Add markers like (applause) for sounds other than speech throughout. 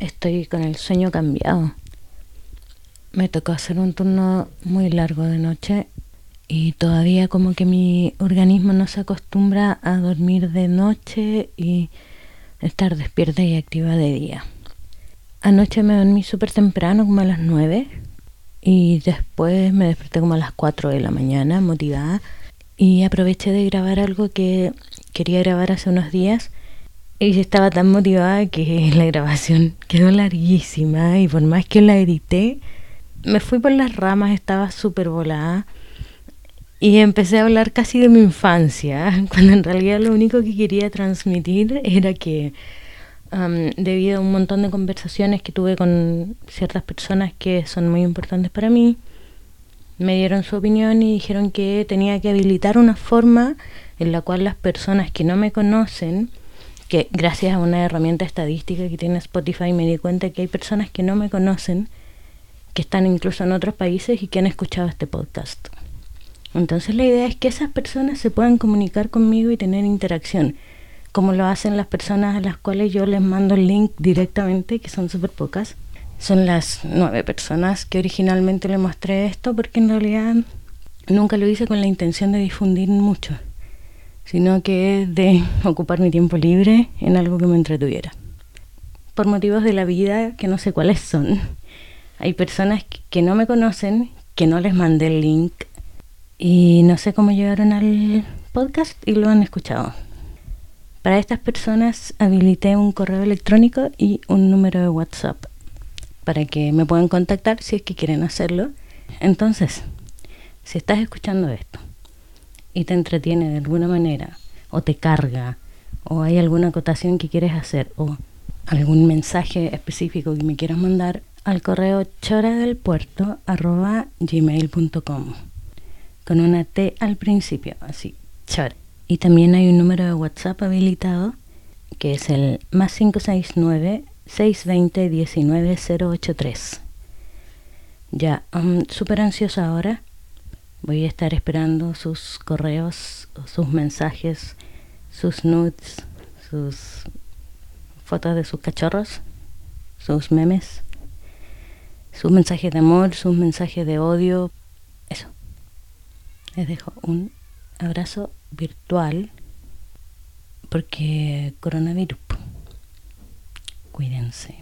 estoy con el sueño cambiado. Me tocó hacer un turno muy largo de noche y todavía como que mi organismo no se acostumbra a dormir de noche y estar despierta y activa de día. Anoche me dormí súper temprano, como a las 9, y después me desperté como a las 4 de la mañana, motivada, y aproveché de grabar algo que quería grabar hace unos días y estaba tan motivada que (laughs) la grabación quedó larguísima y por más que la edité, me fui por las ramas, estaba súper volada. Y empecé a hablar casi de mi infancia, (laughs) cuando en realidad lo único que quería transmitir era que debido a un montón de conversaciones que tuve con ciertas personas que son muy importantes para mí, me dieron su opinión y dijeron que tenía que habilitar una forma en la cual las personas que no me conocen que gracias a una herramienta estadística que tiene Spotify me di cuenta que hay personas que no me conocen, que están incluso en otros países y que han escuchado este podcast. Entonces la idea es que esas personas se puedan comunicar conmigo y tener interacción, como lo hacen las personas a las cuales yo les mando el link directamente, que son súper pocas. Son las nueve personas que originalmente le mostré esto, porque en realidad nunca lo hice con la intención de difundir mucho sino que de (laughs) ocupar mi tiempo libre en algo que me entretuviera. Por motivos de la vida que no sé cuáles son, hay personas que no me conocen, que no les mandé el link y no sé cómo llegaron al podcast y lo han escuchado. Para estas personas habilité un correo electrónico y un número de WhatsApp para que me puedan contactar si es que quieren hacerlo. Entonces, si estás escuchando esto y te entretiene de alguna manera, o te carga, o hay alguna acotación que quieres hacer, o algún mensaje específico que me quieras mandar, al correo choradelpuerto.gmail.com con una T al principio, así, chora. Y también hay un número de WhatsApp habilitado que es el más 569 620 19083. Ya, um, súper ansiosa ahora Voy a estar esperando sus correos, sus mensajes, sus nudes, sus fotos de sus cachorros, sus memes, sus mensajes de amor, sus mensajes de odio. Eso. Les dejo un abrazo virtual porque coronavirus. Cuídense.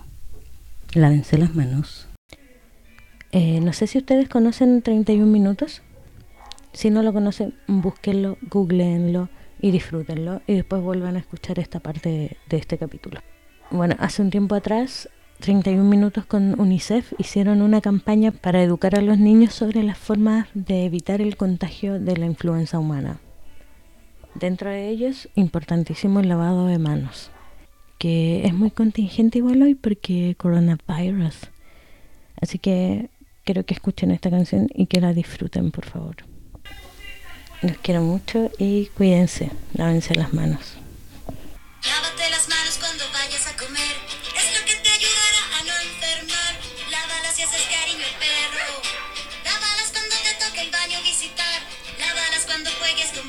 Lávense las manos. Eh, no sé si ustedes conocen 31 minutos. Si no lo conocen, búsquenlo, googleenlo y disfrútenlo y después vuelvan a escuchar esta parte de, este capítulo. Bueno, hace un tiempo atrás 31 Minutos con UNICEF hicieron una campaña para educar a los niños sobre las formas de evitar el contagio de la influenza humana. Dentro de ellos, importantísimo el lavado de manos, que es muy contingente igual hoy porque coronavirus. Así que quiero que escuchen esta canción y que la disfruten, por favor. Los quiero mucho y cuídense, lávense las manos. Lávate las manos cuando vayas a comer, es lo que te ayudará a no enfermar. Lávalas si haces cariño al perro, lávalas cuando te toque el baño visitar, lávalas cuando juegues con